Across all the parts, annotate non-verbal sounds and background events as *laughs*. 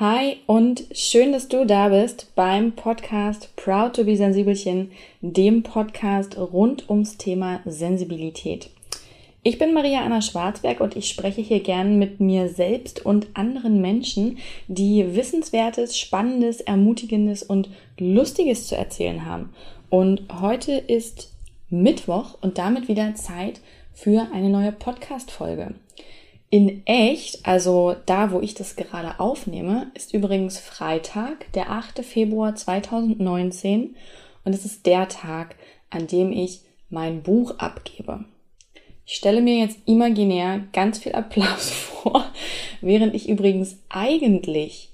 Hi und schön, dass du da bist beim Podcast Proud to be Sensibelchen, dem Podcast rund ums Thema Sensibilität. Ich bin Maria Anna Schwarzberg und ich spreche hier gern mit mir selbst und anderen Menschen, die Wissenswertes, Spannendes, Ermutigendes und Lustiges zu erzählen haben. Und heute ist Mittwoch und damit wieder Zeit für eine neue Podcast-Folge. In echt, also da, wo ich das gerade aufnehme, ist übrigens Freitag, der 8. Februar 2019 und es ist der Tag, an dem ich mein Buch abgebe. Ich stelle mir jetzt imaginär ganz viel Applaus *laughs* vor, während ich übrigens eigentlich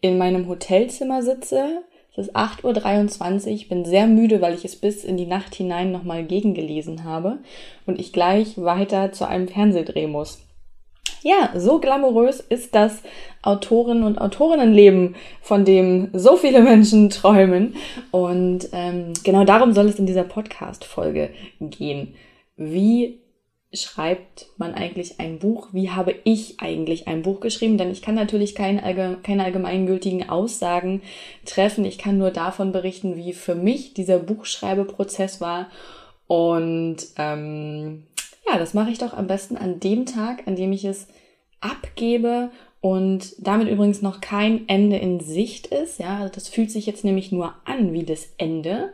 in meinem Hotelzimmer sitze. Es ist 8.23 Uhr, bin sehr müde, weil ich es bis in die Nacht hinein nochmal gegengelesen habe und ich gleich weiter zu einem Fernsehdreh muss. Ja, so glamourös ist das Autoren- und Autorinnenleben, von dem so viele Menschen *laughs* träumen. Und ähm, genau darum soll es in dieser Podcast-Folge gehen. Wie schreibt man eigentlich ein Buch? Wie habe ich eigentlich ein Buch geschrieben? Denn ich kann natürlich keine, keine allgemeingültigen Aussagen treffen. Ich kann nur davon berichten, wie für mich dieser Buchschreibeprozess war. Und ähm, ja, das mache ich doch am besten an dem Tag, an dem ich es abgebe und damit übrigens noch kein Ende in Sicht ist. Ja, also das fühlt sich jetzt nämlich nur an wie das Ende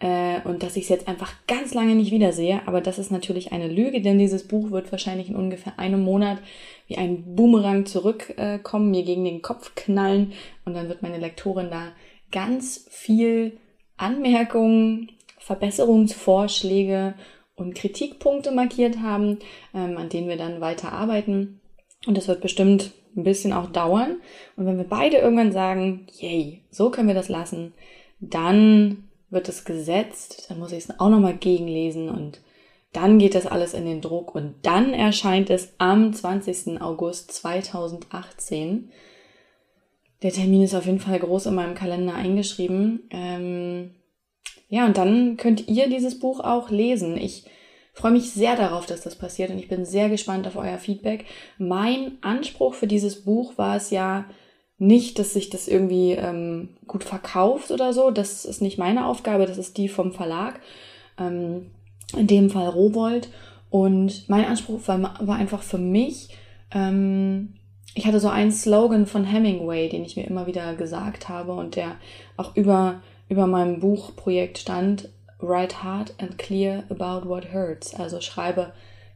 äh, und dass ich es jetzt einfach ganz lange nicht wiedersehe. Aber das ist natürlich eine Lüge, denn dieses Buch wird wahrscheinlich in ungefähr einem Monat wie ein Boomerang zurückkommen, äh, mir gegen den Kopf knallen und dann wird meine Lektorin da ganz viel Anmerkungen, Verbesserungsvorschläge und Kritikpunkte markiert haben, ähm, an denen wir dann weiter arbeiten. Und das wird bestimmt ein bisschen auch dauern. Und wenn wir beide irgendwann sagen, yay, so können wir das lassen, dann wird es gesetzt, dann muss ich es auch nochmal gegenlesen und dann geht das alles in den Druck und dann erscheint es am 20. August 2018. Der Termin ist auf jeden Fall groß in meinem Kalender eingeschrieben. Ähm, ja, und dann könnt ihr dieses Buch auch lesen. Ich freue mich sehr darauf, dass das passiert und ich bin sehr gespannt auf euer Feedback. Mein Anspruch für dieses Buch war es ja, nicht, dass sich das irgendwie ähm, gut verkauft oder so. Das ist nicht meine Aufgabe, das ist die vom Verlag. Ähm, in dem Fall Robold. Und mein Anspruch war, war einfach für mich, ähm, ich hatte so einen Slogan von Hemingway, den ich mir immer wieder gesagt habe und der auch über, über meinem Buchprojekt stand. Write hard and clear about what hurts. Also schreibe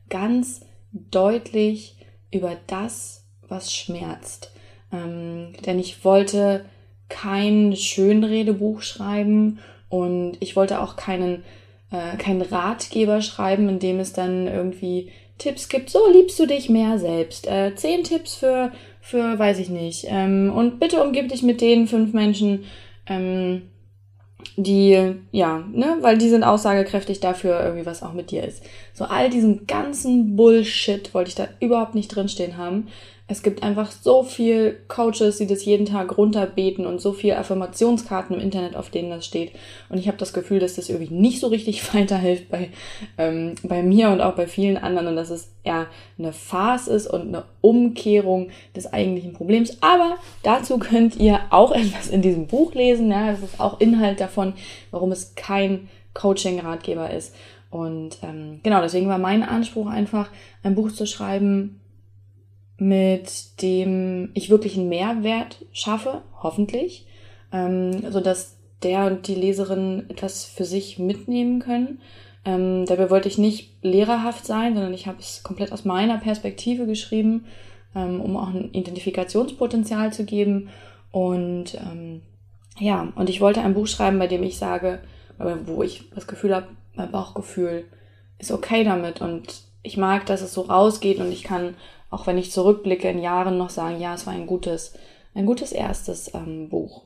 ganz deutlich über das, was schmerzt. Ähm, denn ich wollte kein Schönredebuch schreiben und ich wollte auch keinen, äh, keinen Ratgeber schreiben, in dem es dann irgendwie Tipps gibt. So liebst du dich mehr selbst. Äh, zehn Tipps für, für, weiß ich nicht. Ähm, und bitte umgib dich mit den fünf Menschen, ähm, die, ja, ne, weil die sind aussagekräftig dafür irgendwie, was auch mit dir ist. So all diesen ganzen Bullshit wollte ich da überhaupt nicht drinstehen haben, es gibt einfach so viel Coaches, die das jeden Tag runterbeten und so viel Affirmationskarten im Internet, auf denen das steht. Und ich habe das Gefühl, dass das irgendwie nicht so richtig *laughs* weiterhilft bei, ähm, bei mir und auch bei vielen anderen und dass es eher eine Farce ist und eine Umkehrung des eigentlichen Problems. Aber dazu könnt ihr auch *laughs* etwas in diesem Buch lesen. Ja, das ist auch Inhalt davon, warum es kein Coaching-Ratgeber ist. Und ähm, genau, deswegen war mein Anspruch einfach, ein Buch zu schreiben, mit dem ich wirklich einen Mehrwert schaffe, hoffentlich, ähm, so dass der und die Leserin etwas für sich mitnehmen können. Ähm, dabei wollte ich nicht lehrerhaft sein, sondern ich habe es komplett aus meiner Perspektive geschrieben, ähm, um auch ein Identifikationspotenzial zu geben. Und ähm, ja, und ich wollte ein Buch schreiben, bei dem ich sage, wo ich das Gefühl habe, mein Bauchgefühl ist okay damit und ich mag, dass es so rausgeht und ich kann auch wenn ich zurückblicke in Jahren noch sagen, ja, es war ein gutes, ein gutes erstes ähm, Buch.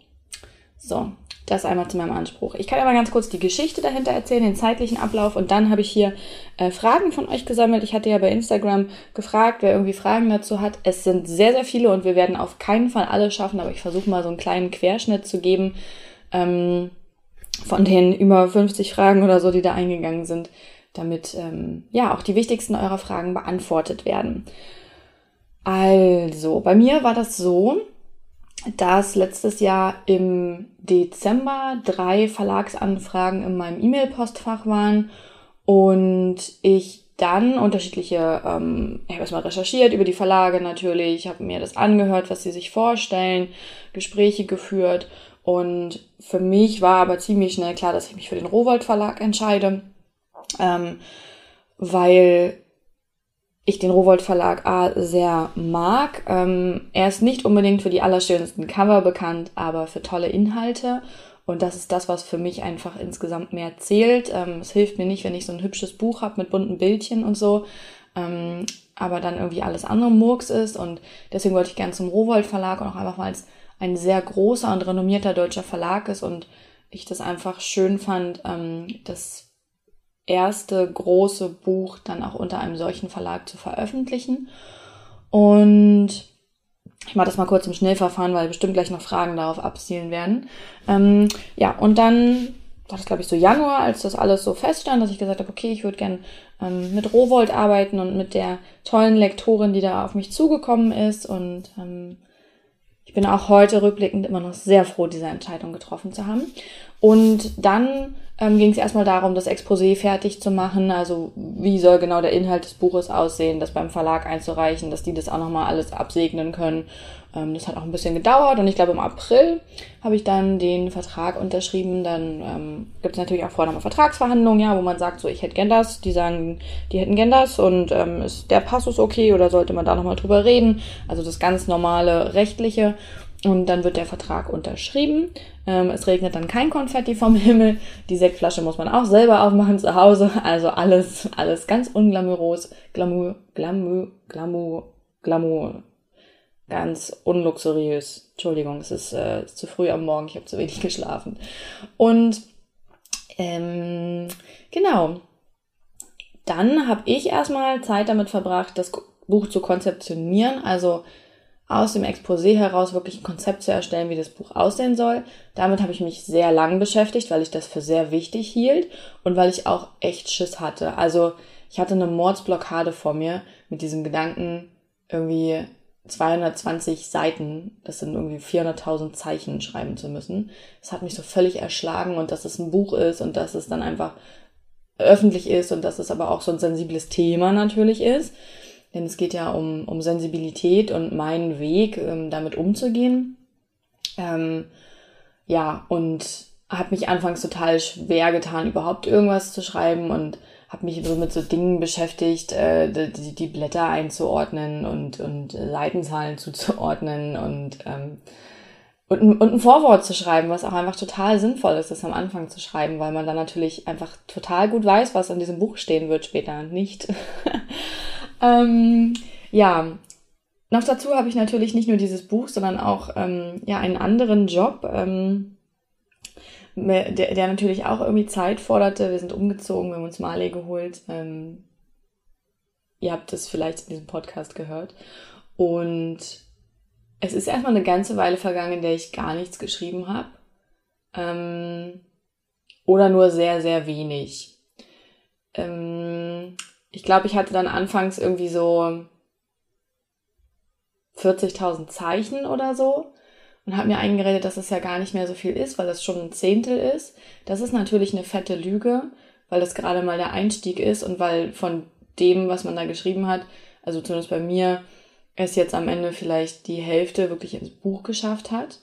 So, das einmal zu meinem Anspruch. Ich kann aber ganz kurz die Geschichte dahinter erzählen, den zeitlichen Ablauf und dann habe ich hier äh, Fragen von euch gesammelt. Ich hatte ja bei Instagram gefragt, wer irgendwie Fragen dazu hat. Es sind sehr, sehr viele und wir werden auf keinen Fall alle schaffen, aber ich versuche mal so einen kleinen Querschnitt zu geben ähm, von den über 50 Fragen oder so, die da eingegangen sind, damit ähm, ja auch die wichtigsten eurer Fragen beantwortet werden. Also, bei mir war das so, dass letztes Jahr im Dezember drei Verlagsanfragen in meinem E-Mail-Postfach waren und ich dann unterschiedliche, ähm, ich habe erstmal recherchiert über die Verlage natürlich, habe mir das angehört, was sie sich vorstellen, Gespräche geführt und für mich war aber ziemlich schnell klar, dass ich mich für den Rowold Verlag entscheide, ähm, weil ich den Rowold Verlag A sehr mag. Ähm, er ist nicht unbedingt für die allerschönsten Cover bekannt, aber für tolle Inhalte. Und das ist das, was für mich einfach insgesamt mehr zählt. Ähm, es hilft mir nicht, wenn ich so ein hübsches Buch habe mit bunten Bildchen und so, ähm, aber dann irgendwie alles andere Murks ist. Und deswegen wollte ich gerne zum Rowold Verlag und auch einfach, weil es ein sehr großer und renommierter deutscher Verlag ist und ich das einfach schön fand, ähm, dass erste große Buch dann auch unter einem solchen Verlag zu veröffentlichen. Und ich mache das mal kurz im Schnellverfahren, weil bestimmt gleich noch Fragen darauf abzielen werden. Ähm, ja, und dann war das, glaube ich, so Januar, als das alles so feststand, dass ich gesagt habe, okay, ich würde gern ähm, mit Rowold arbeiten und mit der tollen Lektorin, die da auf mich zugekommen ist. Und ähm, ich bin auch heute rückblickend immer noch sehr froh, diese Entscheidung getroffen zu haben. Und dann ähm, ging es erstmal darum, das Exposé fertig zu machen. Also wie soll genau der Inhalt des Buches aussehen, das beim Verlag einzureichen, dass die das auch nochmal alles absegnen können. Ähm, das hat auch ein bisschen gedauert und ich glaube im April habe ich dann den Vertrag unterschrieben. Dann ähm, gibt es natürlich auch vorher nochmal Vertragsverhandlungen, ja, wo man sagt, so ich hätte gern das, die sagen, die hätten gern das und ähm, ist der Passus okay oder sollte man da nochmal drüber reden? Also das ganz normale rechtliche. Und dann wird der Vertrag unterschrieben. Ähm, es regnet dann kein Konfetti vom Himmel. Die Sektflasche muss man auch selber aufmachen zu Hause. Also alles, alles ganz unglamourös. Glamour, Glamour, Glamour, Glamour. Ganz unluxuriös. Entschuldigung, es ist, äh, zu früh am Morgen. Ich habe zu wenig geschlafen. Und ähm, genau. Dann habe ich erstmal Zeit damit verbracht, das Buch zu konzeptionieren. Also aus dem Exposé heraus wirklich ein Konzept zu erstellen, wie das Buch aussehen soll. Damit habe ich mich sehr lang beschäftigt, weil ich das für sehr wichtig hielt und weil ich auch echt Schiss hatte. Also ich hatte eine Mordsblockade vor mir mit diesem Gedanken, irgendwie 220 Seiten, das sind irgendwie 400.000 Zeichen schreiben zu müssen. Das hat mich so völlig erschlagen und dass es ein Buch ist und dass es dann einfach öffentlich ist und dass es aber auch so ein sensibles Thema natürlich ist. Denn es geht ja um, um Sensibilität und meinen Weg, ähm, damit umzugehen. Ähm, ja, und habe mich anfangs total schwer getan, überhaupt irgendwas zu schreiben und habe mich so mit so Dingen beschäftigt, äh, die, die Blätter einzuordnen und, und Seitenzahlen zuzuordnen und, ähm, und, und ein Vorwort zu schreiben, was auch einfach total sinnvoll ist, das am Anfang zu schreiben, weil man dann natürlich einfach total gut weiß, was in diesem Buch stehen wird später und nicht. *laughs* Ähm, ja, noch dazu habe ich natürlich nicht nur dieses Buch, sondern auch ähm, ja einen anderen Job, ähm, der, der natürlich auch irgendwie Zeit forderte. Wir sind umgezogen, wir haben uns Marley geholt. Ähm, ihr habt es vielleicht in diesem Podcast gehört. Und es ist erstmal eine ganze Weile vergangen, in der ich gar nichts geschrieben habe. Ähm, oder nur sehr, sehr wenig. Ähm, ich glaube, ich hatte dann anfangs irgendwie so 40.000 Zeichen oder so und habe mir eingeredet, dass es ja gar nicht mehr so viel ist, weil das schon ein Zehntel ist. Das ist natürlich eine fette Lüge, weil das gerade mal der Einstieg ist und weil von dem, was man da geschrieben hat, also zumindest bei mir, es jetzt am Ende vielleicht die Hälfte wirklich ins Buch geschafft hat.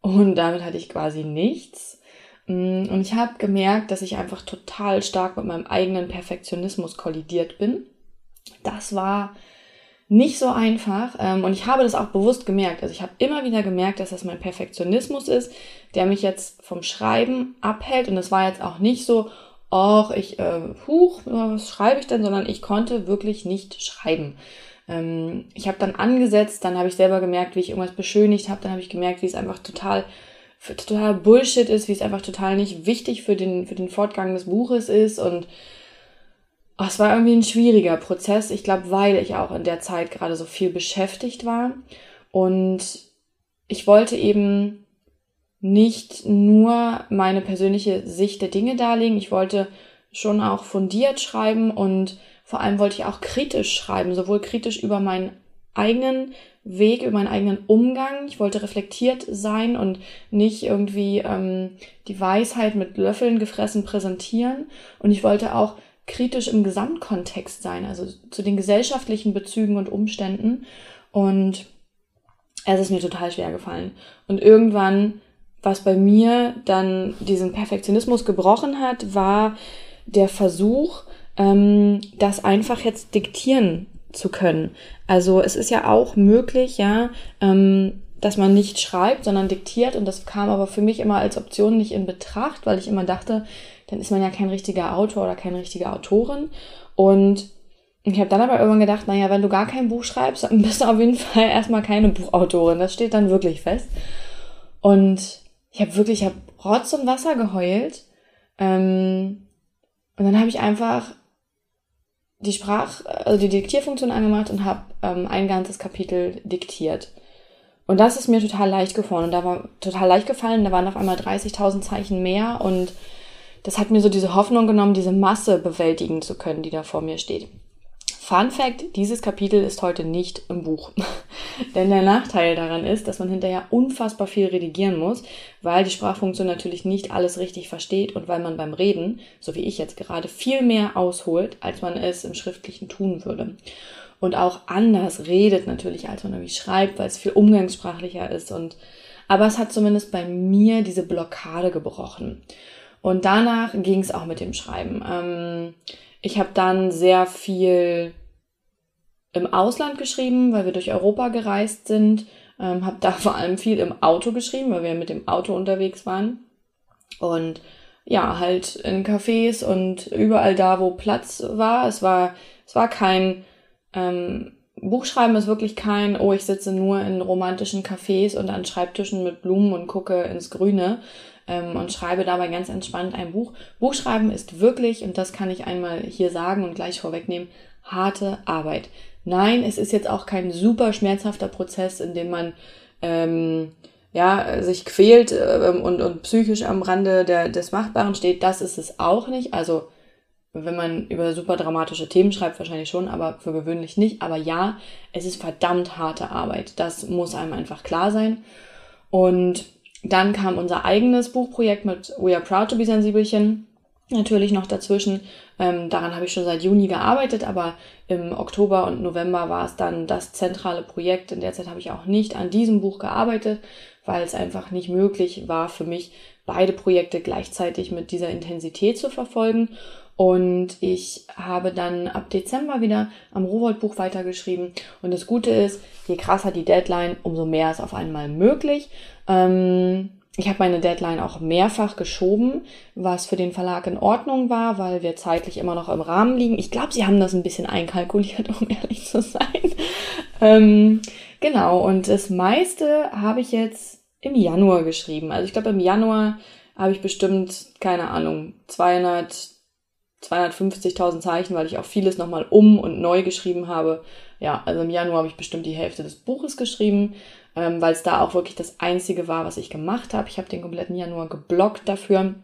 Und damit hatte ich quasi nichts. Mm, und ich habe gemerkt, dass ich einfach total stark mit meinem eigenen Perfektionismus kollidiert bin. Das war nicht so einfach ähm, und ich habe das auch bewusst gemerkt. Also ich habe immer wieder gemerkt, dass das mein Perfektionismus ist, der mich jetzt vom Schreiben abhält und es war jetzt auch nicht so, ach, ich, äh, huch, was schreibe ich denn, sondern ich konnte wirklich nicht schreiben. Ähm, ich habe dann angesetzt, dann habe ich selber gemerkt, wie ich irgendwas beschönigt habe, dann habe ich gemerkt, wie es einfach total total Bullshit ist, wie es einfach total nicht wichtig für den, für den Fortgang des Buches ist und oh, es war irgendwie ein schwieriger Prozess. Ich glaube, weil ich auch in der Zeit gerade so viel beschäftigt war und ich wollte eben nicht nur meine persönliche Sicht der Dinge darlegen, ich wollte schon auch fundiert schreiben und vor allem wollte ich auch kritisch schreiben, sowohl kritisch über meinen eigenen Weg, über meinen eigenen Umgang. Ich wollte reflektiert sein und nicht irgendwie ähm, die Weisheit mit Löffeln gefressen präsentieren. Und ich wollte auch kritisch im Gesamtkontext sein, also zu den gesellschaftlichen Bezügen und Umständen. Und es ist mir total schwer gefallen. Und irgendwann, was bei mir dann diesen Perfektionismus gebrochen hat, war der Versuch, ähm, das einfach jetzt diktieren zu können. Also es ist ja auch möglich, ja, ähm, dass man nicht schreibt, sondern diktiert. Und das kam aber für mich immer als Option nicht in Betracht, weil ich immer dachte, dann ist man ja kein richtiger Autor oder keine richtige Autorin. Und ich habe dann aber irgendwann gedacht, naja, wenn du gar kein Buch schreibst, dann bist du auf jeden Fall erstmal keine Buchautorin. Das steht dann wirklich fest. Und ich habe wirklich, ich habe Rotz und Wasser geheult. Ähm, und dann habe ich einfach die Sprach, also die Diktierfunktion angemacht und habe ähm, ein ganzes Kapitel diktiert. Und das ist mir total leicht gefallen. Und da war total leicht gefallen. Da waren auf einmal 30.000 Zeichen mehr und das hat mir so diese Hoffnung genommen, diese Masse bewältigen zu können, die da vor mir steht. Fun Fact, dieses Kapitel ist heute nicht im Buch. *laughs* Denn der Nachteil daran ist, dass man hinterher unfassbar viel redigieren muss, weil die Sprachfunktion natürlich nicht alles richtig versteht und weil man beim Reden, so wie ich jetzt gerade, viel mehr ausholt, als man es im Schriftlichen tun würde. Und auch anders redet natürlich, als man irgendwie schreibt, weil es viel umgangssprachlicher ist und aber es hat zumindest bei mir diese Blockade gebrochen. Und danach ging es auch mit dem Schreiben. Ähm, ich habe dann sehr viel im Ausland geschrieben, weil wir durch Europa gereist sind. Ähm, habe da *laughs* vor allem viel im Auto geschrieben, weil wir mit dem Auto unterwegs waren. Und ja, halt in Cafés und überall da, wo Platz war. Es war, es war kein ähm, Buchschreiben ist wirklich kein, oh, ich sitze nur in romantischen Cafés und an Schreibtischen mit Blumen und gucke ins Grüne, ähm, und schreibe dabei ganz entspannt ein Buch. Buchschreiben ist wirklich, und das kann ich einmal hier sagen und gleich vorwegnehmen, harte Arbeit. Nein, es ist jetzt auch kein super schmerzhafter Prozess, in dem man ähm, ja, sich quält ähm, und, und psychisch am Rande der, des Machbaren steht. Das ist es auch nicht. Also wenn man über super dramatische Themen schreibt, wahrscheinlich schon, aber für gewöhnlich nicht. Aber ja, es ist verdammt harte Arbeit. Das muss einem einfach klar sein. Und dann kam unser eigenes Buchprojekt mit We Are Proud to be Sensibelchen natürlich noch dazwischen. Ähm, daran habe ich schon seit Juni gearbeitet, aber im Oktober und November war es dann das zentrale Projekt. In der Zeit habe ich auch nicht an diesem Buch gearbeitet, weil es einfach nicht möglich war für mich, beide Projekte gleichzeitig mit dieser Intensität zu verfolgen. Und ich habe dann ab Dezember wieder am Rowold-Buch weitergeschrieben. Und das Gute ist, je krasser die Deadline, umso mehr ist auf einmal möglich. Ähm, ich habe meine Deadline auch mehrfach geschoben, was für den Verlag in Ordnung war, weil wir zeitlich immer noch im Rahmen liegen. Ich glaube, sie haben das ein bisschen einkalkuliert, *laughs* um ehrlich zu sein. Ähm, genau, und das meiste habe ich jetzt im Januar geschrieben. Also ich glaube, im Januar habe ich bestimmt, keine Ahnung, 200, 250.000 Zeichen, weil ich auch vieles nochmal um und neu geschrieben habe. Ja, also im Januar habe ich bestimmt die Hälfte des Buches geschrieben, ähm, weil es da auch wirklich das Einzige war, was ich gemacht habe. Ich habe den kompletten Januar geblockt dafür.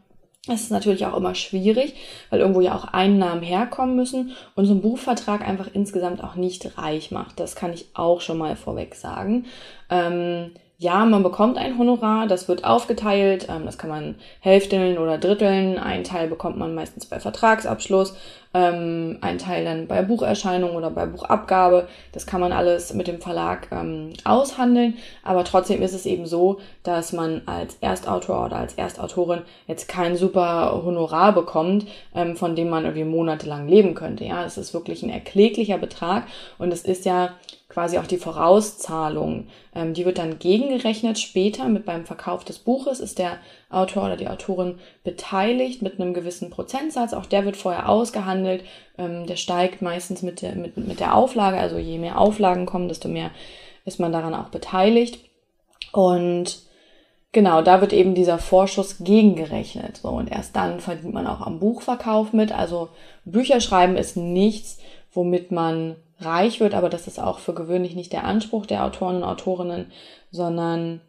Es ist natürlich auch immer schwierig, weil irgendwo ja auch Einnahmen herkommen müssen und so ein Buchvertrag einfach insgesamt auch nicht reich macht. Das kann ich auch schon mal vorweg sagen. Ähm, ja, man bekommt ein Honorar, das wird aufgeteilt, ähm, das kann man hälfteln oder dritteln. Ein Teil bekommt man meistens bei Vertragsabschluss, ähm, ein Teil dann bei Bucherscheinung oder bei Buchabgabe. Das kann man alles mit dem Verlag ähm, aushandeln, aber trotzdem ist es eben so, dass man als Erstautor oder als Erstautorin jetzt kein super Honorar bekommt, ähm, von dem man irgendwie monatelang leben könnte. Ja, es ist wirklich ein erkläglicher Betrag und es ist ja quasi auch die Vorauszahlung. Ähm, die wird dann gegengerechnet später mit beim Verkauf des Buches ist der Autor oder die Autorin beteiligt mit einem gewissen Prozentsatz. Auch der wird vorher ausgehandelt. Ähm, der steigt meistens mit der, mit, mit der Auflage. Also je mehr Auflagen kommen, desto mehr ist man daran auch beteiligt. Und Genau, da wird eben dieser Vorschuss gegengerechnet. So, und erst dann verdient man auch am Buchverkauf mit. Also Bücher schreiben ist nichts, womit man reich wird, aber das ist auch für gewöhnlich nicht der Anspruch der Autoren und Autorinnen, sondern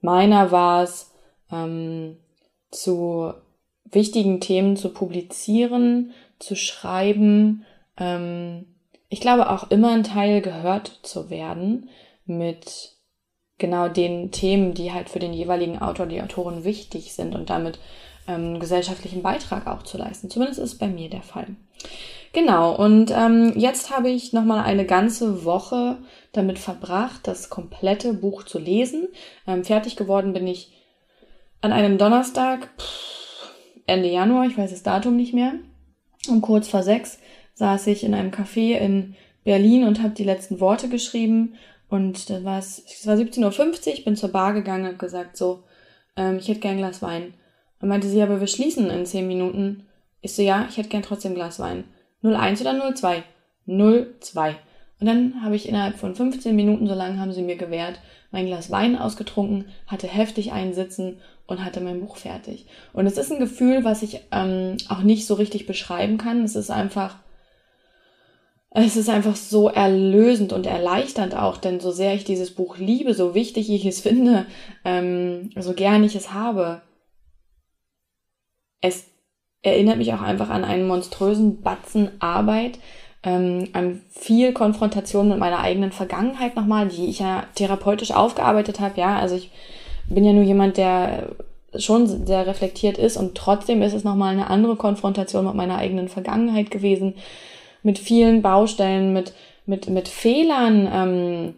meiner war es, ähm, zu wichtigen Themen zu publizieren, zu schreiben, ähm, ich glaube auch immer ein Teil gehört zu werden. mit genau den Themen, die halt für den jeweiligen Autor, die Autorin wichtig sind und damit ähm, gesellschaftlichen Beitrag auch zu leisten. Zumindest ist bei mir der Fall. Genau, und ähm, jetzt habe ich nochmal eine ganze Woche damit verbracht, das komplette Buch zu lesen. Ähm, fertig geworden bin ich an einem Donnerstag, Ende Januar, ich weiß das Datum nicht mehr. Um kurz vor sechs saß ich in einem Café in Berlin und habe die letzten Worte geschrieben. Und dann war es, es war 17.50 Uhr, bin zur Bar gegangen und gesagt, so, ähm, ich hätte gern ein Glas Wein. Dann meinte sie, aber wir schließen in zehn Minuten. Ich so, ja, ich hätte gern trotzdem ein Glas Wein. 01 oder 02? 02. Und dann habe ich innerhalb von 15 Minuten, so lange haben sie mir gewährt, mein Glas Wein ausgetrunken, hatte heftig einen Sitzen und hatte mein Buch fertig. Und es ist ein Gefühl, was ich ähm, auch nicht so richtig beschreiben kann. Es ist einfach, es ist einfach so erlösend und erleichternd auch, denn so sehr ich dieses Buch liebe, so wichtig ich es *laughs* finde, ähm, so gern ich es habe, es erinnert mich auch einfach an einen monströsen Batzen Arbeit, ähm, viel Konfrontation mit meiner eigenen Vergangenheit nochmal, die ich ja therapeutisch aufgearbeitet habe. Ja, also ich bin ja nur jemand, der schon sehr reflektiert ist und trotzdem ist es nochmal eine andere Konfrontation mit meiner eigenen Vergangenheit gewesen, mit vielen Baustellen, mit, mit, mit Fehlern, ähm,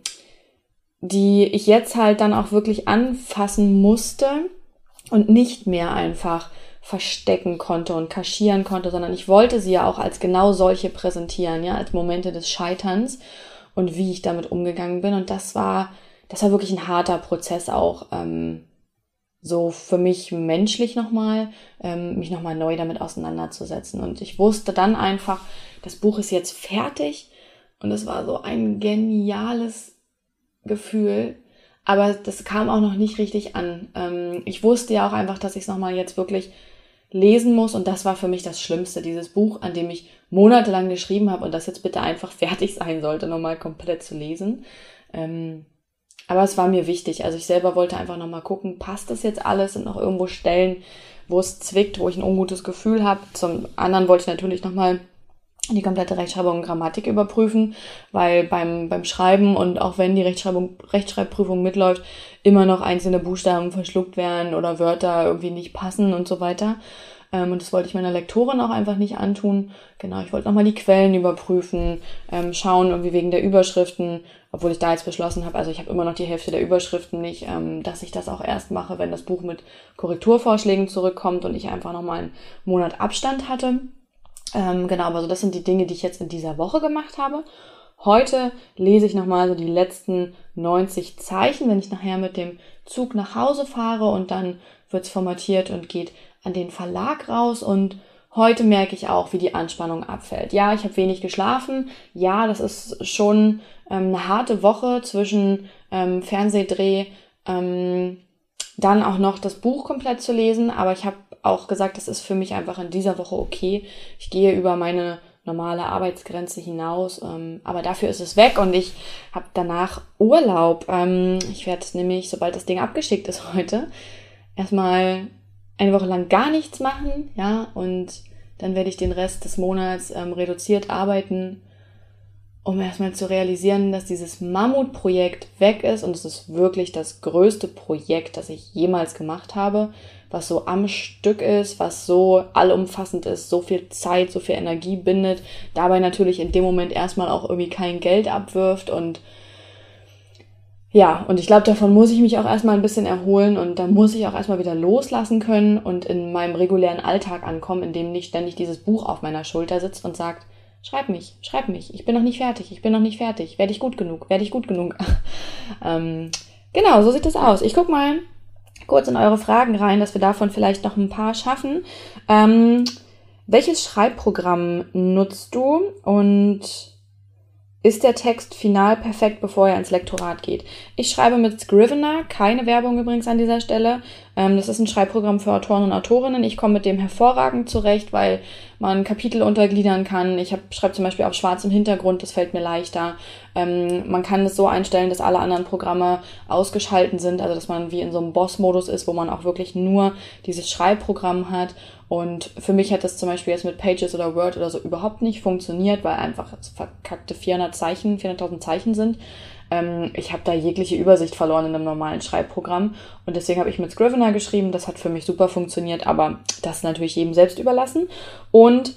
die ich jetzt halt dann auch wirklich anfassen musste und nicht mehr einfach verstecken konnte und kaschieren konnte, sondern ich wollte sie ja auch als genau solche präsentieren, ja, als Momente des Scheiterns und wie ich damit umgegangen bin. Und das war, das war wirklich ein harter Prozess auch, ähm, so für mich menschlich nochmal, ähm, mich nochmal neu damit auseinanderzusetzen. Und ich wusste dann einfach, das Buch ist jetzt fertig und es war so ein geniales Gefühl, aber das kam auch noch nicht richtig an. Ähm, ich wusste ja auch einfach, dass ich es nochmal jetzt wirklich lesen muss. Und das war für mich das Schlimmste, dieses Buch, an dem ich monatelang geschrieben habe und das jetzt bitte einfach *laughs* fertig sein sollte, nochmal komplett zu lesen. Ähm, aber es war mir wichtig. Also ich selber wollte einfach nochmal gucken, passt das jetzt alles? Sind noch irgendwo Stellen, wo es zwickt, wo ich ein ungutes Gefühl habe. Zum anderen wollte ich natürlich nochmal die komplette Rechtschreibung und Grammatik überprüfen, weil beim, beim Schreiben und auch wenn die Rechtschreibung, Rechtschreibprüfung mitläuft, immer noch einzelne Buchstaben verschluckt werden oder Wörter irgendwie nicht passen und so weiter. Ähm, und das wollte ich meiner Lektorin auch einfach nicht antun. Genau, ich wollte nochmal die Quellen überprüfen, ähm, schauen, irgendwie wegen der Überschriften, obwohl ich da jetzt beschlossen habe, also ich habe immer noch die Hälfte der Überschriften nicht, ähm, dass ich das auch erst mache, wenn das Buch mit Korrekturvorschlägen zurückkommt und ich einfach nochmal einen Monat Abstand hatte. Ähm, genau, aber so das sind die Dinge, die ich jetzt in dieser Woche gemacht habe. Heute lese ich nochmal so die letzten 90 Zeichen, wenn ich nachher mit dem Zug nach Hause fahre und dann wird's formatiert und geht an den Verlag raus und heute merke ich auch, wie die Anspannung abfällt. Ja, ich habe wenig geschlafen. Ja, das ist schon ähm, eine harte Woche zwischen ähm, Fernsehdreh, ähm, dann auch noch das Buch komplett zu lesen, aber ich habe auch gesagt, das ist für mich einfach in dieser Woche okay. Ich gehe über meine normale Arbeitsgrenze hinaus, ähm, aber dafür ist es weg und ich habe danach Urlaub. Ähm, ich werde nämlich, sobald das Ding abgeschickt ist heute, erstmal eine Woche lang gar nichts machen, ja, und dann werde ich den Rest des Monats ähm, reduziert arbeiten, um erstmal zu realisieren, dass dieses Mammutprojekt weg ist und es ist wirklich das größte Projekt, das ich jemals gemacht habe was so am Stück ist, was so allumfassend ist, so viel Zeit, so viel Energie bindet, dabei natürlich in dem Moment erstmal auch irgendwie kein Geld abwirft und ja, und ich glaube, davon muss ich mich auch erstmal ein bisschen erholen und dann muss ich auch erstmal wieder loslassen können und in meinem regulären Alltag ankommen, in dem nicht ständig dieses Buch auf meiner Schulter sitzt und sagt, schreib mich, schreib mich, ich bin noch nicht fertig, ich bin noch nicht fertig, werde ich gut genug, werde ich gut genug. *laughs* ähm, genau, so sieht es aus. Ich guck mal, kurz in eure Fragen rein, dass wir davon vielleicht noch ein paar schaffen. Ähm, welches Schreibprogramm nutzt du und ist der Text final perfekt, bevor er ins Lektorat geht? Ich schreibe mit Scrivener, keine Werbung übrigens an dieser Stelle. Ähm, das ist ein Schreibprogramm für Autoren und Autorinnen. Ich komme mit dem hervorragend zurecht, weil man Kapitel untergliedern kann. Ich schreibe zum Beispiel auf schwarzem Hintergrund, das fällt mir leichter. Ähm, man kann es so einstellen, dass alle anderen Programme ausgeschalten sind, also dass man wie in so einem Boss-Modus ist, wo man auch wirklich nur dieses Schreibprogramm hat. Und für mich hat das zum Beispiel jetzt mit Pages oder Word oder so überhaupt nicht funktioniert, weil einfach verkackte 400 Zeichen, 400.000 Zeichen sind. Ähm, ich habe da jegliche Übersicht verloren in einem normalen Schreibprogramm und deswegen habe ich mit Scrivener geschrieben. Das hat für mich super funktioniert, aber das natürlich jedem selbst überlassen. Und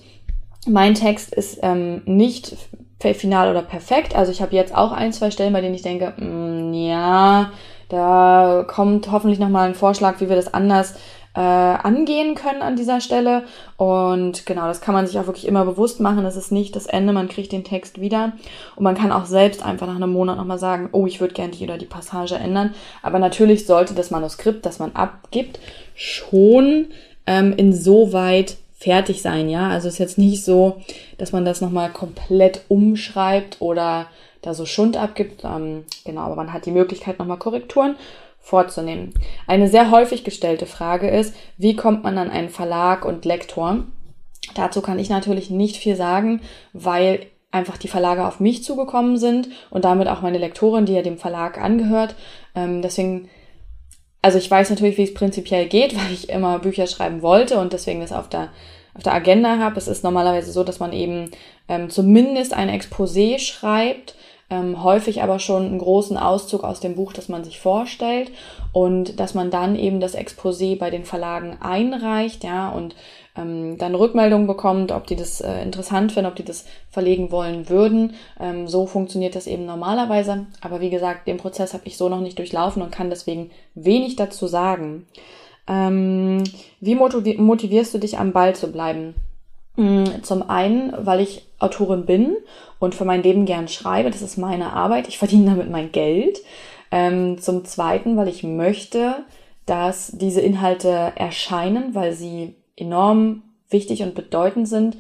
mein Text ist ähm, nicht final oder perfekt. Also ich habe jetzt auch ein, zwei Stellen, bei denen ich denke, mh, mm, ja, da kommt hoffentlich nochmal ein Vorschlag, wie wir das anders äh, angehen können an dieser Stelle. Und genau, das kann man sich auch wirklich immer bewusst machen. Es ist nicht das Ende, man kriegt den Text wieder. Und man kann auch selbst einfach nach einem Monat nochmal sagen, oh, ich würde gerne die oder die Passage ändern. Aber natürlich sollte das Manuskript, das man abgibt, schon ähm, insoweit fertig sein, ja. Also ist jetzt nicht so, dass man das nochmal komplett umschreibt oder da so Schund abgibt. Ähm, genau, aber man hat die Möglichkeit, nochmal Korrekturen vorzunehmen. Eine sehr häufig gestellte Frage ist, wie kommt man an einen Verlag und Lektor? Dazu kann ich natürlich nicht viel sagen, weil einfach die Verlage auf mich zugekommen sind und damit auch meine Lektorin, die ja dem Verlag angehört. Ähm, deswegen also ich weiß natürlich, wie es prinzipiell geht, *laughs* weil ich immer Bücher schreiben wollte und deswegen das auf der, auf der Agenda habe. Es ist normalerweise so, dass man eben ähm, zumindest ein Exposé schreibt, ähm, häufig aber schon einen großen Auszug aus dem Buch, das man sich vorstellt und dass man dann eben das Exposé bei den Verlagen einreicht, ja, und ähm, dann Rückmeldungen bekommt, ob die das äh, interessant finden, ob die das verlegen wollen würden. Ähm, so funktioniert das eben normalerweise. Aber wie gesagt, den Prozess habe ich so noch nicht durchlaufen und kann deswegen wenig dazu sagen. Ähm, wie motivierst du dich am Ball zu bleiben? Mm, zum einen, weil ich Autorin bin und für mein Leben gern schreibe. Das ist meine Arbeit. Ich verdiene damit mein Geld. Ähm, zum zweiten, weil ich möchte, dass diese Inhalte erscheinen, weil sie enorm wichtig und bedeutend sind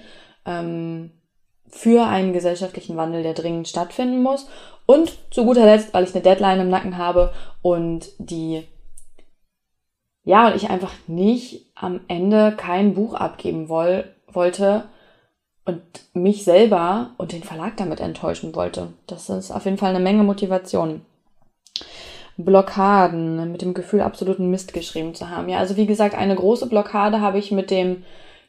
ähm, für einen gesellschaftlichen Wandel, der dringend stattfinden muss. Und zu guter Letzt, weil ich eine Deadline im Nacken habe und die, ja, und ich einfach nicht am Ende kein Buch abgeben woll, wollte und mich selber und den Verlag damit enttäuschen wollte. Das ist auf jeden Fall eine Menge Motivation. Blockaden, mit dem Gefühl, absoluten Mist geschrieben zu haben. Ja, also wie gesagt, eine große Blockade habe ich mit dem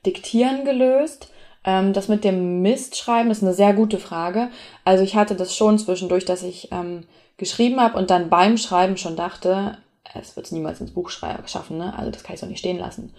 Diktieren gelöst. Ähm, das mit dem Mist schreiben ist eine sehr gute Frage. Also ich hatte das schon zwischendurch, dass ich ähm, geschrieben habe und dann beim Schreiben schon dachte, es wird es niemals ins Buch schaffen, ne? Also das kann ich so nicht stehen lassen.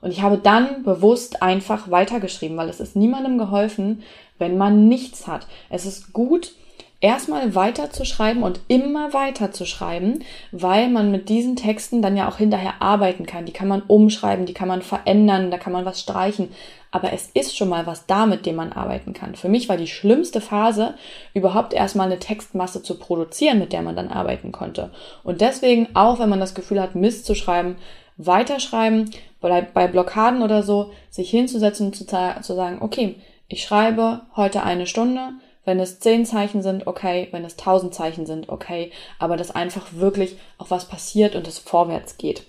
Und ich habe dann bewusst einfach weitergeschrieben, weil es ist niemandem geholfen, wenn man nichts hat. Es ist gut, erstmal weiter zu schreiben und immer weiter zu schreiben, weil man mit diesen Texten dann ja auch hinterher arbeiten kann. Die kann man umschreiben, die kann man verändern, da kann man was streichen. Aber es ist schon mal was da, mit dem man arbeiten kann. Für mich war die schlimmste Phase, überhaupt erstmal eine Textmasse zu produzieren, mit der man dann arbeiten konnte. Und deswegen, auch wenn man das Gefühl hat, Mist zu schreiben, weiterschreiben, bei, bei Blockaden oder so, sich hinzusetzen und zu, zu sagen, okay, ich schreibe heute eine Stunde, wenn es zehn Zeichen sind, okay. Wenn es tausend Zeichen sind, okay. Aber dass einfach wirklich auch was passiert und es vorwärts geht.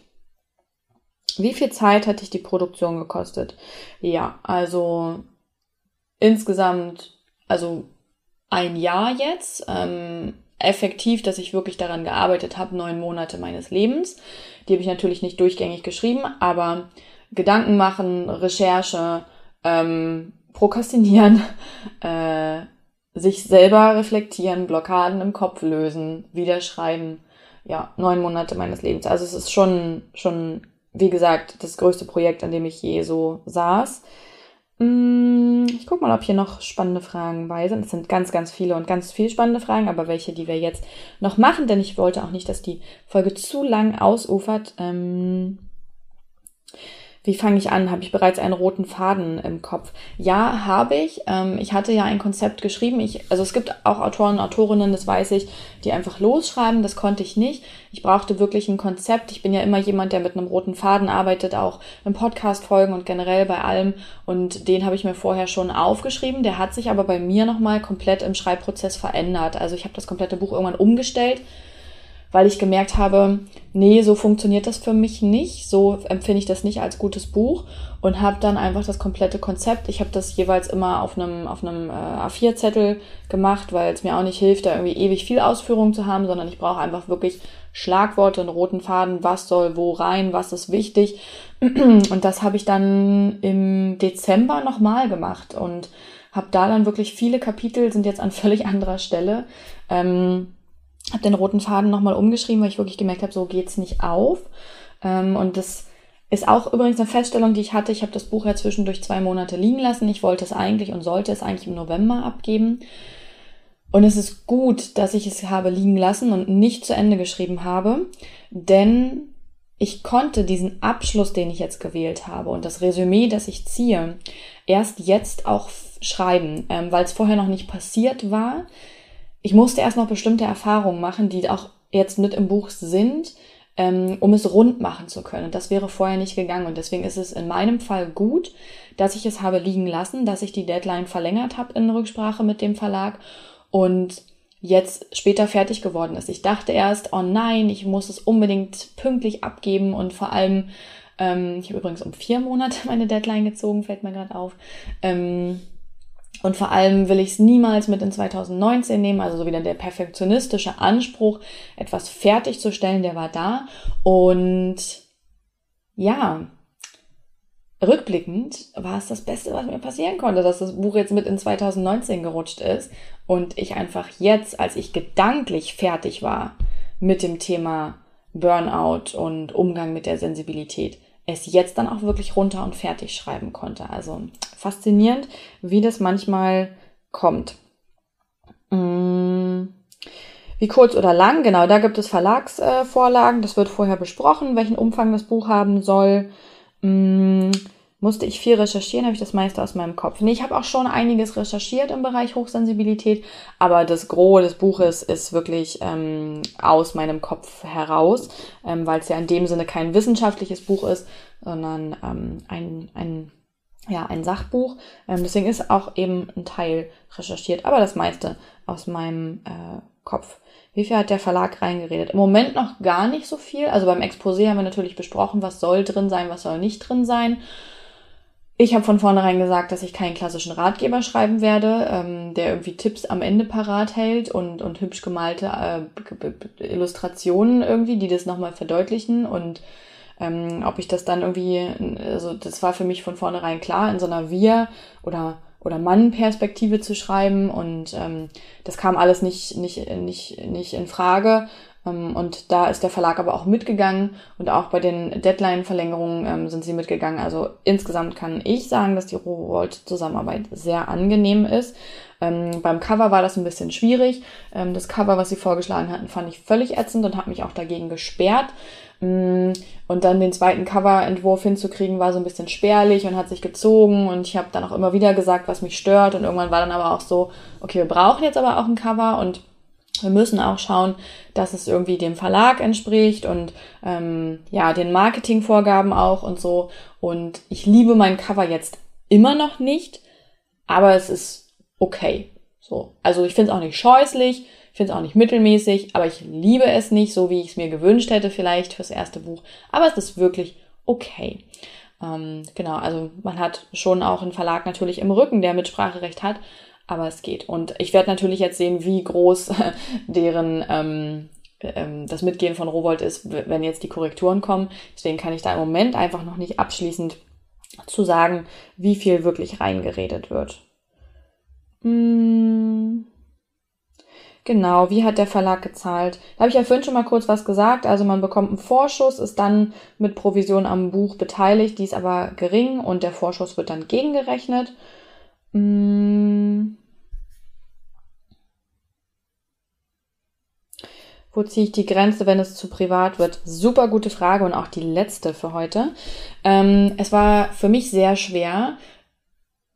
Wie viel Zeit hat dich die Produktion gekostet? Ja, also insgesamt, also ein Jahr jetzt. Ähm, effektiv, dass ich wirklich daran gearbeitet habe, neun Monate meines Lebens. Die habe ich natürlich nicht durchgängig geschrieben, aber Gedanken machen, Recherche, ähm, Prokrastinieren, *laughs* äh, sich selber reflektieren, Blockaden im Kopf lösen, wieder schreiben. Ja, neun Monate meines Lebens. Also es ist schon, schon, wie gesagt, das größte Projekt, an dem ich je so saß. Mm, ich guck mal, ob hier noch spannende Fragen bei sind. Es sind ganz, ganz viele und ganz viel spannende Fragen, aber welche, die wir jetzt noch machen, denn ich wollte auch nicht, dass die Folge zu lang ausufert. Ähm wie fange ich an? Habe ich bereits einen roten Faden im Kopf? Ja, habe ich. Ähm, ich hatte ja ein Konzept geschrieben. Ich, also es gibt auch Autoren und Autorinnen, das weiß ich, die einfach losschreiben. Das konnte ich nicht. Ich brauchte wirklich ein Konzept. Ich bin ja immer jemand, der mit einem roten Faden arbeitet, auch im Podcast-Folgen und generell bei allem. Und den habe ich mir vorher schon aufgeschrieben. Der hat sich aber bei mir nochmal komplett im Schreibprozess verändert. Also ich habe das komplette Buch irgendwann umgestellt weil ich gemerkt habe, nee, so funktioniert das für mich nicht, so empfinde ich das nicht als gutes Buch und habe dann einfach das komplette Konzept, ich habe das jeweils immer auf einem auf einem äh, A4-Zettel gemacht, weil es mir auch nicht hilft, da irgendwie ewig viel Ausführung zu haben, sondern ich brauche einfach wirklich Schlagworte, einen roten Faden, was soll wo rein, was ist wichtig *clears throat* und das habe ich dann im Dezember nochmal gemacht und habe da dann wirklich viele Kapitel sind jetzt an völlig anderer Stelle. Ähm, habe den roten Faden nochmal umgeschrieben, weil ich wirklich gemerkt habe, so geht's nicht auf. Ähm, und das ist auch übrigens eine Feststellung, die ich hatte. Ich habe das Buch ja zwischendurch zwei Monate liegen lassen. Ich wollte es eigentlich und sollte es eigentlich im November abgeben. Und es ist gut, dass ich es habe liegen lassen und nicht zu Ende geschrieben habe, denn ich konnte diesen Abschluss, den ich jetzt gewählt habe und das Resümee, das ich ziehe, erst jetzt auch schreiben, ähm, weil es vorher noch nicht passiert war. Ich musste erst noch bestimmte Erfahrungen machen, die auch jetzt mit im Buch sind, ähm, um es rund machen zu können. Das wäre vorher nicht gegangen und deswegen ist es in meinem Fall gut, dass ich es habe liegen lassen, dass ich die Deadline verlängert habe in Rücksprache mit dem Verlag und jetzt später fertig geworden ist. Ich dachte erst, oh nein, ich muss es unbedingt pünktlich abgeben und vor allem, ähm, ich habe übrigens um vier Monate *laughs* meine Deadline gezogen, fällt mir gerade auf. Ähm, und vor allem will ich es niemals mit in 2019 nehmen, also so wieder der perfektionistische Anspruch, etwas fertigzustellen, der war da. Und ja, rückblickend war es das Beste, was mir passieren konnte, dass das Buch jetzt mit in 2019 gerutscht ist und ich einfach jetzt, als ich gedanklich fertig war mit dem Thema Burnout und Umgang mit der Sensibilität, es jetzt dann auch wirklich runter und fertig schreiben konnte. Also faszinierend, wie das manchmal kommt. Mm. Wie kurz oder lang, genau, da gibt es Verlagsvorlagen. das wird vorher besprochen, welchen Umfang das Buch haben soll. Musste ich viel recherchieren, habe ich das meiste aus meinem Kopf. Nee, ich habe auch schon einiges recherchiert im Bereich Hochsensibilität, aber das Gros des Buches ist wirklich ähm, aus meinem Kopf heraus, ähm, weil es ja in dem Sinne kein wissenschaftliches Buch ist, sondern ähm, ein, ein, ja, ein Sachbuch. Ähm, deswegen ist auch eben ein Teil recherchiert, aber das meiste aus meinem äh, Kopf. Wie viel hat der Verlag reingeredet? Im Moment noch gar nicht so viel. Also beim Exposé haben wir natürlich besprochen, was soll drin sein, was soll nicht drin sein. Ich habe von vornherein gesagt, dass ich keinen klassischen Ratgeber schreiben werde, ähm, der irgendwie Tipps am Ende parat hält und, und hübsch gemalte äh, Illustrationen irgendwie, die das nochmal verdeutlichen und ähm, ob ich das dann irgendwie, also das war für mich von vornherein klar, in so einer Wir- oder oder Mann-Perspektive zu schreiben und ähm, das kam alles nicht, nicht, nicht, nicht in Frage. Ähm, und da ist der Verlag aber auch mitgegangen und auch bei den Deadline-Verlängerungen ähm, sind sie mitgegangen. Also insgesamt kann ich sagen, dass die Rowold-Zusammenarbeit sehr angenehm ist. Ähm, beim Cover war das ein bisschen schwierig. Das Cover, was sie vorgeschlagen hatten, fand ich völlig ätzend und habe mich auch dagegen gesperrt. Mm, und dann den zweiten Coverentwurf hinzukriegen, war so ein bisschen spärlich und hat sich gezogen. Und ich habe dann auch immer wieder gesagt, was mich stört. Und irgendwann war dann aber auch so, okay, wir brauchen jetzt aber auch ein Cover und wir müssen auch schauen, dass es irgendwie dem Verlag entspricht und ähm, ja, den Marketingvorgaben auch und so. Und ich liebe mein Cover jetzt immer noch nicht, aber es ist okay. So. Also ich finde es auch nicht scheußlich, ich finde es auch nicht mittelmäßig, aber ich liebe es nicht, so wie ich es mir gewünscht hätte, vielleicht fürs erste Buch. Aber es ist wirklich okay. Ähm, genau, also man hat schon auch einen Verlag natürlich im Rücken, der Mitspracherecht hat, aber es geht. Und ich werde natürlich jetzt sehen, wie groß *laughs* deren ähm, ähm, das Mitgehen von Rowold ist, wenn jetzt die Korrekturen kommen. Deswegen kann ich da im Moment einfach noch nicht abschließend zu sagen, wie viel wirklich reingeredet wird. Hm. Genau, wie hat der Verlag gezahlt? Da habe ich ja vorhin schon mal kurz was gesagt. Also man bekommt einen Vorschuss, ist dann mit Provision am Buch beteiligt, die ist aber gering und der Vorschuss wird dann gegengerechnet. Hm. Wo ziehe ich die Grenze, wenn es zu privat wird? Super gute Frage und auch die letzte für heute. Ähm, es war für mich sehr schwer,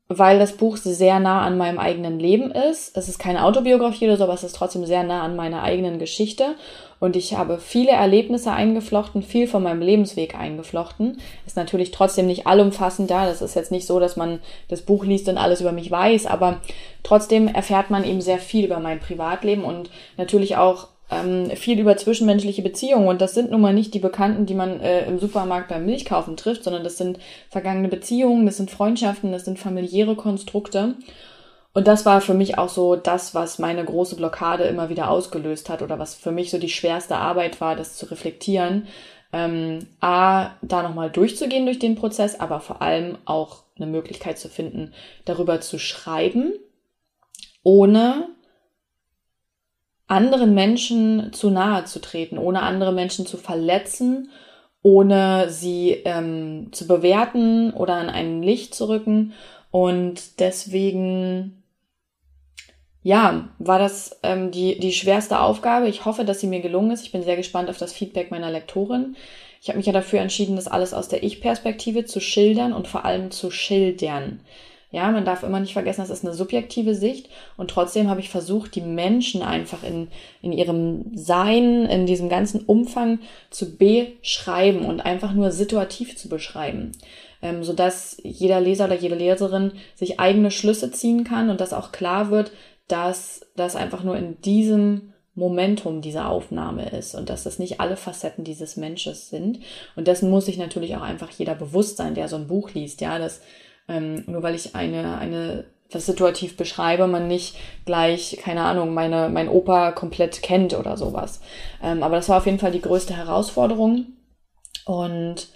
weil das Buch sehr nah an meinem eigenen Leben ist. Es ist keine Autobiografie oder so, aber es ist trotzdem sehr nah an meiner eigenen Geschichte. Und ich habe viele Erlebnisse eingeflochten, viel von meinem Lebensweg eingeflochten. Ist natürlich trotzdem nicht allumfassend da. Das ist jetzt nicht so, dass man das Buch liest und alles über mich weiß, aber trotzdem erfährt man eben sehr viel über mein Privatleben und natürlich auch ähm, viel über zwischenmenschliche Beziehungen. Und das sind nun mal nicht die Bekannten, die man äh, im Supermarkt beim Milchkaufen trifft, sondern das sind vergangene Beziehungen, das sind Freundschaften, das sind familiäre Konstrukte. Und das war für mich auch so das, was meine große Blockade immer wieder ausgelöst hat oder was für mich so die schwerste Arbeit war, das zu reflektieren. Ähm, A, da nochmal durchzugehen durch den Prozess, aber vor allem auch eine Möglichkeit zu finden, darüber zu schreiben, ohne anderen Menschen zu nahe zu treten, ohne andere Menschen zu verletzen, ohne sie ähm, zu bewerten oder an ein Licht zu rücken. Und deswegen, ja, war das ähm, die, die schwerste Aufgabe. Ich hoffe, dass sie mir gelungen ist. Ich bin sehr gespannt auf das Feedback meiner Lektorin. Ich habe mich ja dafür entschieden, das alles aus der Ich-Perspektive zu schildern und vor allem zu schildern. Ja, man darf immer nicht vergessen, das ist eine subjektive Sicht und trotzdem habe ich versucht, die Menschen einfach in, in ihrem Sein, in diesem ganzen Umfang zu beschreiben und einfach nur situativ zu beschreiben, ähm, sodass jeder Leser oder jede Leserin sich eigene Schlüsse ziehen kann und dass auch klar wird, dass das einfach nur in diesem Momentum dieser Aufnahme ist und dass das nicht alle Facetten dieses Mensches sind. Und dessen muss sich natürlich auch einfach jeder bewusst sein, der so ein Buch liest, ja, dass ähm, nur weil ich eine, eine das situativ beschreibe, man nicht gleich, keine Ahnung, meine, mein Opa komplett kennt oder sowas. Ähm, aber das war auf jeden Fall die größte Herausforderung. Und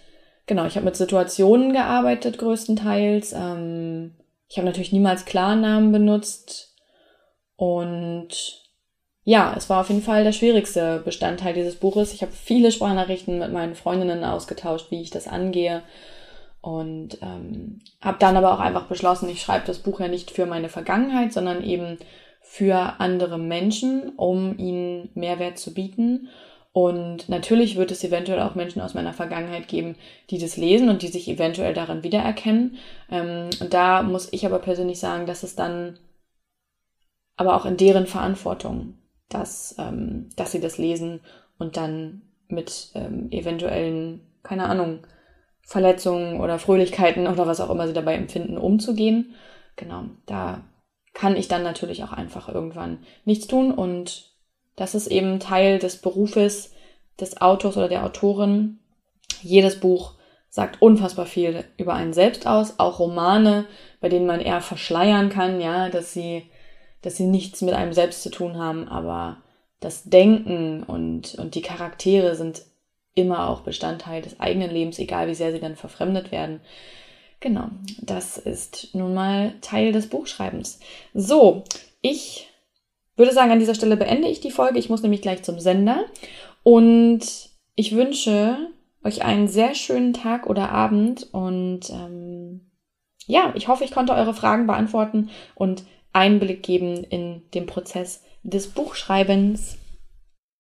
genau, ich habe mit Situationen gearbeitet größtenteils. Ähm, ich habe natürlich niemals Klarnamen benutzt. Und ja, es war auf jeden Fall der schwierigste Bestandteil dieses Buches. Ich habe viele Sprachnachrichten mit meinen Freundinnen ausgetauscht, wie ich das angehe. Und ähm, habe dann aber auch einfach beschlossen, ich schreibe das Buch ja nicht für meine Vergangenheit, sondern eben für andere Menschen, um ihnen Mehrwert zu bieten. Und natürlich wird es eventuell auch Menschen aus meiner Vergangenheit geben, die das lesen und die sich eventuell darin wiedererkennen. Ähm, und da muss ich aber persönlich sagen, dass es dann aber auch in deren Verantwortung dass, ähm, dass sie das lesen und dann mit ähm, eventuellen, keine Ahnung, Verletzungen oder Fröhlichkeiten oder was auch immer sie dabei empfinden, umzugehen. Genau, da kann ich dann natürlich auch einfach irgendwann nichts tun und das ist eben Teil des Berufes des Autors oder der Autorin. Jedes Buch sagt unfassbar viel über einen selbst aus, auch Romane, bei denen man eher verschleiern kann, ja, dass sie dass sie nichts mit einem selbst zu tun haben, aber das Denken und, und die Charaktere sind immer auch Bestandteil des eigenen Lebens, egal wie sehr sie dann verfremdet werden. Genau, das ist nun mal Teil des Buchschreibens. So, ich würde sagen, an dieser Stelle beende ich die Folge. Ich muss nämlich gleich zum Sender. Und ich wünsche euch einen sehr schönen Tag oder Abend. Und ähm, ja, ich hoffe, ich konnte eure Fragen beantworten und Einblick geben in den Prozess des Buchschreibens.